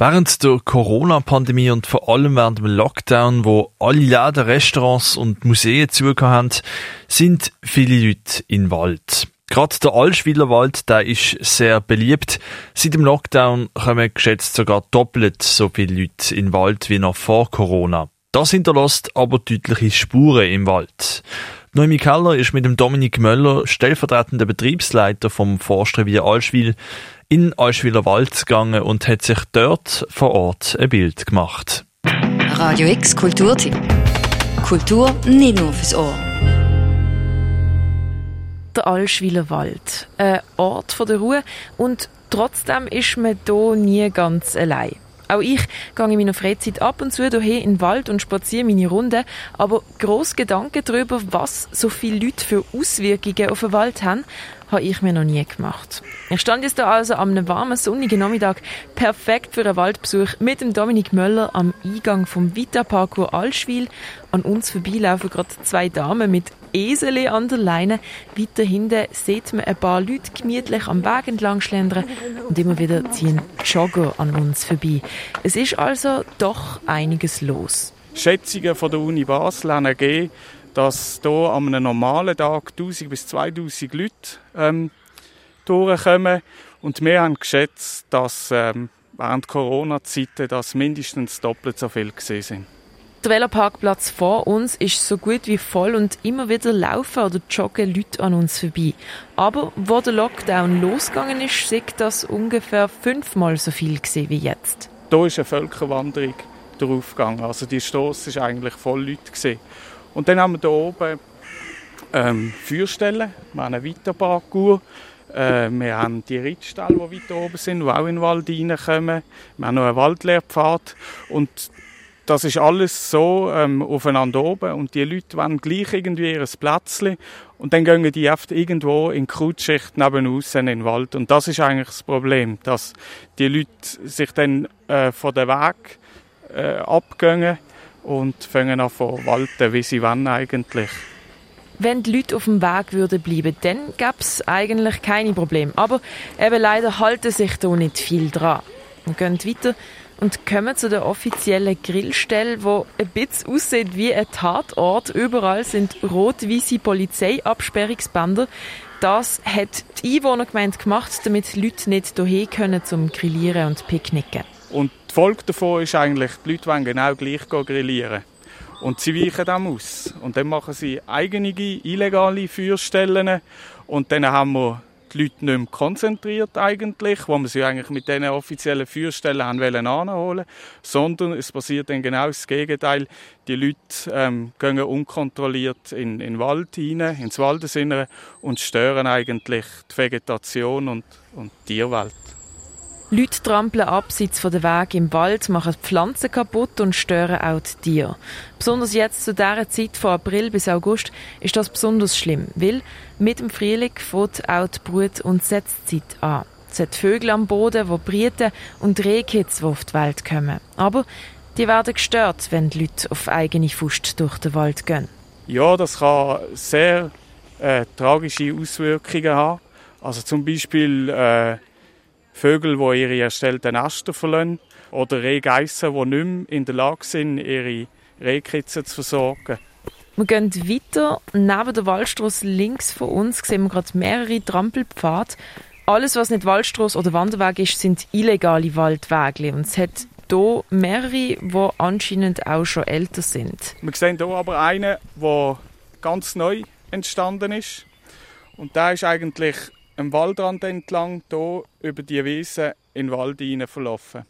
Während der Corona-Pandemie und vor allem während dem Lockdown, wo alle Läden, Restaurants und Museen zugehört haben, sind viele Leute in Wald. Gerade der Allschwiler Wald, der ist sehr beliebt. Seit dem Lockdown kommen geschätzt sogar doppelt so viele Leute in Wald wie noch vor Corona. Das hinterlässt aber deutliche Spuren im Wald. Noemi Keller ist mit dem Dominik Möller, stellvertretender Betriebsleiter vom Forstrevier Allschwil, in Allschwiler Wald gegangen und hat sich dort vor Ort ein Bild gemacht. Radio X Kulturtipp. Kultur nicht nur fürs Ohr. Der Allschwiler Wald. Ein Ort der Ruhe und trotzdem ist man hier nie ganz allein. Auch ich gehe in meiner Freizeit ab und zu hierher in den Wald und spaziere meine Runde, aber gross Gedanken darüber, was so viele Leute für Auswirkungen auf den Wald haben, habe ich mir noch nie gemacht. Ich stand jetzt da also am warmen, sonnigen Nachmittag, perfekt für einen Waldbesuch, mit dem Dominik Möller am Eingang vom Vita Parkour Allschwil. An uns vorbeilaufen gerade zwei Damen mit Eseli an der Leine. Weiter hinten sieht man ein paar Leute gemütlich am Weg entlang schlendern und immer wieder ziehen Jogger an uns vorbei. Es ist also doch einiges los. Schätzungen von der Uni Basel haben ergeben, dass hier an einem normalen Tag 1000 bis 2000 Leute ähm, durchkommen. Und wir haben geschätzt, dass ähm, während Corona-Zeiten das mindestens doppelt so viel gesehen sind. Der Veloparkplatz vor uns ist so gut wie voll und immer wieder laufen oder joggen Leute an uns vorbei. Aber wo der Lockdown losgegangen ist, sieht das ungefähr fünfmal so viel wie jetzt. Hier ist eine Völkerwanderung draufgegangen. Also die Straße ist eigentlich voll Leute gesehen. Und dann haben wir hier oben ähm, Feuerstellen, wir haben einen Weiterparcours, äh, wir haben die Rittställe, die weiter oben sind, die auch in den Wald reinkommen. Wir haben noch einen Waldlehrpfad und das ist alles so ähm, aufeinander oben und die Leute wollen gleich irgendwie ihr Plätzchen und dann gehen die oft irgendwo in Krautschicht nebenaus in den Wald und das ist eigentlich das Problem, dass die Leute sich dann äh, von der Weg äh, abgehen und fangen an zu walten, wie sie wollen eigentlich. Wenn die Leute auf dem Weg würden bleiben, dann gäbe es eigentlich keine Probleme. Aber eben leider halten sich da nicht viel dran. Wir gehen weiter und kommen zu der offiziellen Grillstelle, wo ein bisschen aussieht wie ein Tatort. Überall sind rot-weiße Polizeiabsperrungsbänder. Das hat die Einwohnergemeinde gemacht, damit die Leute nicht hierher können zum Grillieren und Picknicken. Und die Folge davon ist eigentlich, die Leute wollen genau gleich grillieren. Und sie weichen dem aus. Und dann machen sie eigene illegale Feuerstellen. Und dann haben wir die Leute nicht mehr konzentriert eigentlich, wo wir sie eigentlich mit diesen offiziellen Feuerstellen haben wollen sondern es passiert dann genau das Gegenteil. Die Leute ähm, gehen unkontrolliert in, in den Wald hinein, ins Waldesinnere und stören eigentlich die Vegetation und, und die Tierwelt. Leute trampeln abseits von der Weg im Wald, machen Pflanzen kaputt und stören auch die Tiere. Besonders jetzt zu dieser Zeit von April bis August ist das besonders schlimm, weil mit dem Frühling fängt auch die Brut- und Setzzeit an. Es hat Vögel am Boden, die brüten und Rehkitz, die auf die Welt kommen. Aber die werden gestört, wenn die Leute auf eigene Faust durch den Wald gehen. Ja, das kann sehr äh, tragische Auswirkungen haben. Also zum Beispiel äh, Vögel, die ihre erstellten Nester verlassen oder Rehgeissen, die nicht mehr in der Lage sind, ihre Rehkitzen zu versorgen. Wir gehen weiter. Neben der Waldstraße links von uns sehen wir gerade mehrere Trampelpfade. Alles, was nicht Waldstraße oder Wanderweg ist, sind illegale Waldwege. Und es hat hier mehrere, die anscheinend auch schon älter sind. Wir sehen hier aber einen, der ganz neu entstanden ist. Und der ist eigentlich am Waldrand entlang hier über die Wiese in den Wald verlaufen.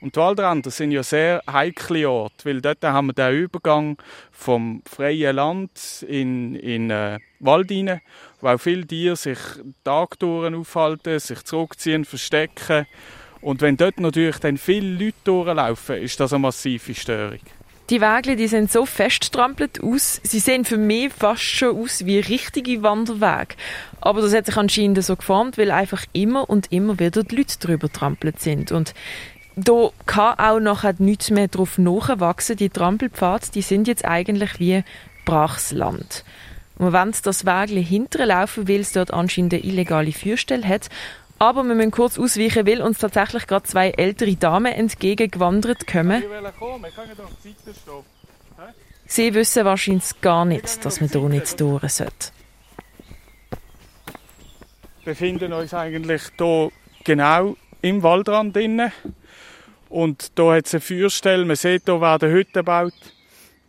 Und die Waldränder sind ja sehr heikle Orte, weil dort haben wir den Übergang vom freien Land in, in äh, Wald hinein, wo auch viele Tiere sich Tagtouren aufhalten, sich zurückziehen, verstecken. Und wenn dort natürlich dann viele Leute durchlaufen, ist das eine massive Störung. Die Wege die sind so feststrampelt aus, sie sehen für mich fast schon aus wie richtige Wanderwege. Aber das hat sich anscheinend so geformt, weil einfach immer und immer wieder die Leute drüber trampelt sind. Und da kann auch nachher nichts mehr drauf nachwachsen. Die Trampelpfade, die sind jetzt eigentlich wie brachs Land. Und wenn das Wägli hinterlaufen will, es dort anscheinend eine illegale Feuerstelle hat, Aber wir müssen kurz ausweichen, weil uns tatsächlich gerade zwei ältere Damen entgegengewandert kommen. Sie wissen wahrscheinlich gar nicht, dass man hier nicht durch sollte. Wir befinden uns eigentlich hier genau im Waldrand drinnen. Und hier hat es eine Feuerstelle. Man sieht, hier werden Hütten gebaut.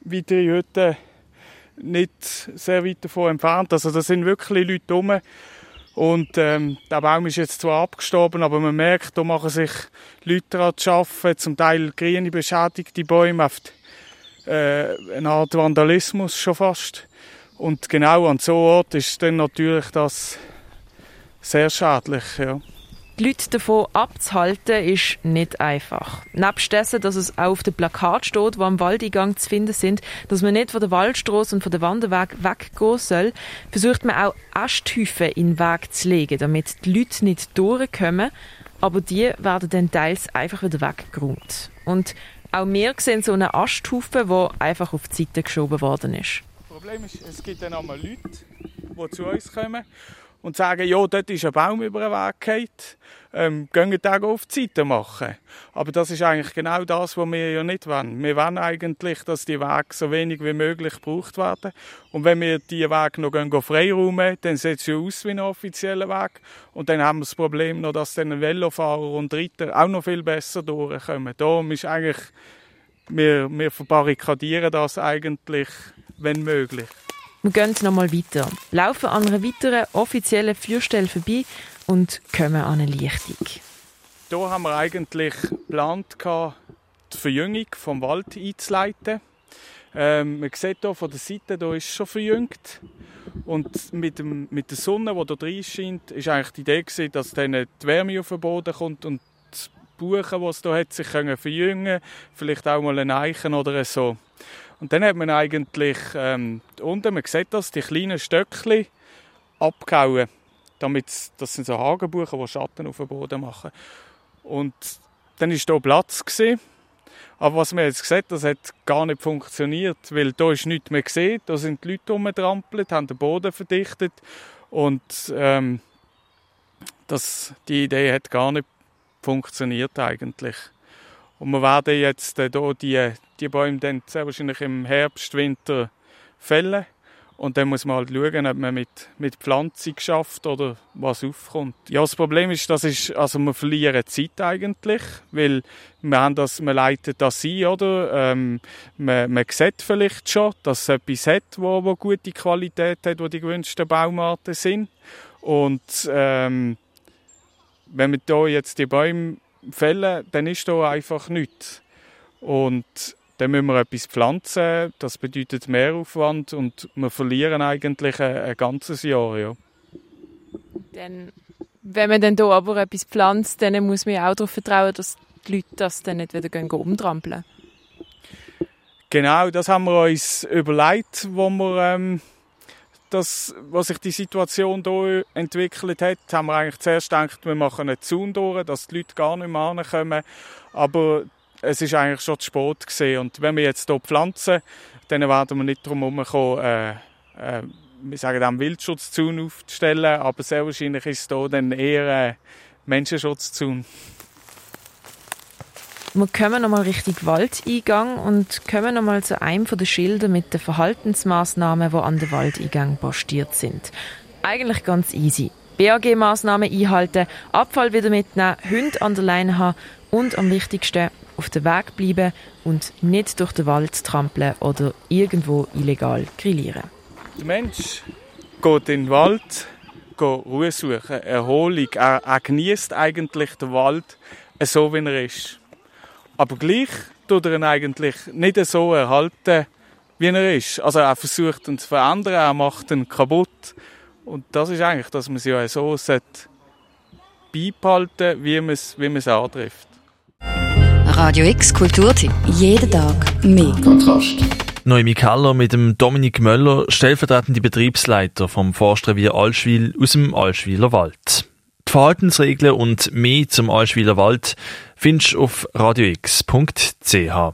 Wie die Hütten nicht sehr weit davon entfernt. Also da sind wirklich Leute rum. Und ähm, der Baum ist jetzt zwar abgestorben, aber man merkt, da machen sich Leute daran zu arbeiten, zum Teil grüne beschädigte Bäume, oft äh, eine Art Vandalismus schon fast. Und genau an so Ort ist dann natürlich das sehr schädlich. Ja. Die Leute davon abzuhalten, ist nicht einfach. Nebst dessen, dass es auch auf dem Plakat steht, wo am Waldeingang zu finden sind, dass man nicht von der Waldstraße und von der Wanderweg weggehen soll, versucht man auch Asthäufen in den Weg zu legen, damit die Leute nicht durchkommen, aber die werden dann teils einfach wieder weggeräumt. Und auch wir sehen so einen Asthaufen, der einfach auf die Seite geschoben worden ist. Das Problem ist, es gibt dann einmal Leute, die zu uns kommen und sagen, ja, dort ist ein Baum über den Weg gefallen, ähm, gehen den auf die Seite machen. Aber das ist eigentlich genau das, was wir ja nicht wollen. Wir wollen eigentlich, dass die Wege so wenig wie möglich gebraucht werden. Und wenn wir die Wege noch gehen, freiräumen, dann sieht es ja aus wie ein offizieller Weg. Und dann haben wir das Problem noch, dass dann Velofahrer und Ritter auch noch viel besser durchkommen. Darum ist eigentlich, wir, wir verbarrikadieren das eigentlich, wenn möglich. Wir gehen noch mal weiter, laufen an einer weiteren offiziellen Feuerstelle vorbei und kommen an eine Lichtung. Hier haben wir eigentlich geplant, die Verjüngung vom Wald einzuleiten. Ähm, man sieht hier von der Seite, hier ist schon verjüngt. Und mit, dem, mit der Sonne, die hier rein scheint, ist eigentlich die Idee gewesen, dass dann die Wärme auf den Boden kommt und die Buchen, die es hier hat, sich können verjüngen Vielleicht auch mal ein Eichen oder so. Und dann hat man eigentlich ähm, unten, man sieht das, die kleinen Stöckchen abgehauen. Damit, das sind so Hagenbuchen, die Schatten auf dem Boden machen. Und dann war hier Platz. Gewesen. Aber was man jetzt sieht, das hat gar nicht funktioniert, weil da ist nichts mehr gesehen. Da sind die Leute rumgetrampelt, haben den Boden verdichtet und ähm, das, die Idee hat gar nicht funktioniert eigentlich. Und wir werden jetzt äh, hier die, die Bäume dann sehr wahrscheinlich im Herbst, Winter fällen. Und dann muss man halt schauen, ob man mit, mit Pflanzung schafft oder was aufkommt. Ja, das Problem ist, das ist, also wir verlieren Zeit eigentlich, weil wir haben das, man leitet das ein, oder? Ähm, man, man sieht vielleicht schon, dass es etwas hat, wo, wo gute Qualität hat, wo die gewünschten Baumarten sind. Und ähm, wenn wir hier jetzt die Bäume fällen, dann ist da einfach nichts. Und dann müssen wir etwas pflanzen, das bedeutet Mehraufwand und wir verlieren eigentlich ein, ein ganzes Jahr. Ja. Dann, wenn man dann hier aber etwas pflanzt, dann muss man ja auch darauf vertrauen, dass die Leute das dann nicht wieder gehen, umtrampeln. Genau, das haben wir uns überlegt, wo wir ähm, das, was sich die Situation hier entwickelt hat, haben wir eigentlich zuerst gedacht, wir machen einen Zaun durch, dass die Leute gar nicht mehr ankommen. Aber es ist eigentlich schon zu spät gewesen. Und wenn wir jetzt hier pflanzen, dann werden wir nicht darum herumkommen, äh, äh, wir sagen dann Wildschutzzaun aufzustellen, aber sehr wahrscheinlich ist es hier dann eher äh, Menschenschutzzaun. Wir kommen nochmal Richtung Waldeingang und kommen nochmal zu einem der Schilder mit den Verhaltensmaßnahmen, die an den Waldeingang postiert sind. Eigentlich ganz easy. BAG-Maßnahmen einhalten, Abfall wieder mitnehmen, Hunde an der Leine haben und am wichtigsten auf dem Weg bleiben und nicht durch den Wald trampeln oder irgendwo illegal grillieren. Der Mensch geht in den Wald, geht Ruhe suchen, Erholung. Er, er genießt eigentlich den Wald so, wie er ist. Aber gleich tut er ihn eigentlich nicht so erhalten, wie er ist. Also er versucht ihn zu verändern, er macht ihn kaputt. Und das ist eigentlich, dass man es ja so beibehalten es, wie man es antrifft. Radio X Kulturtipp. Jeden Tag mehr. Kontrast. Noemi Keller mit dem Dominik Möller, stellvertretende Betriebsleiter vom Forstrevier Allschwil aus dem Allschwiler Wald. Die Verhaltensregeln und mehr zum Allschwiler Wald findest du auf radiox.ch.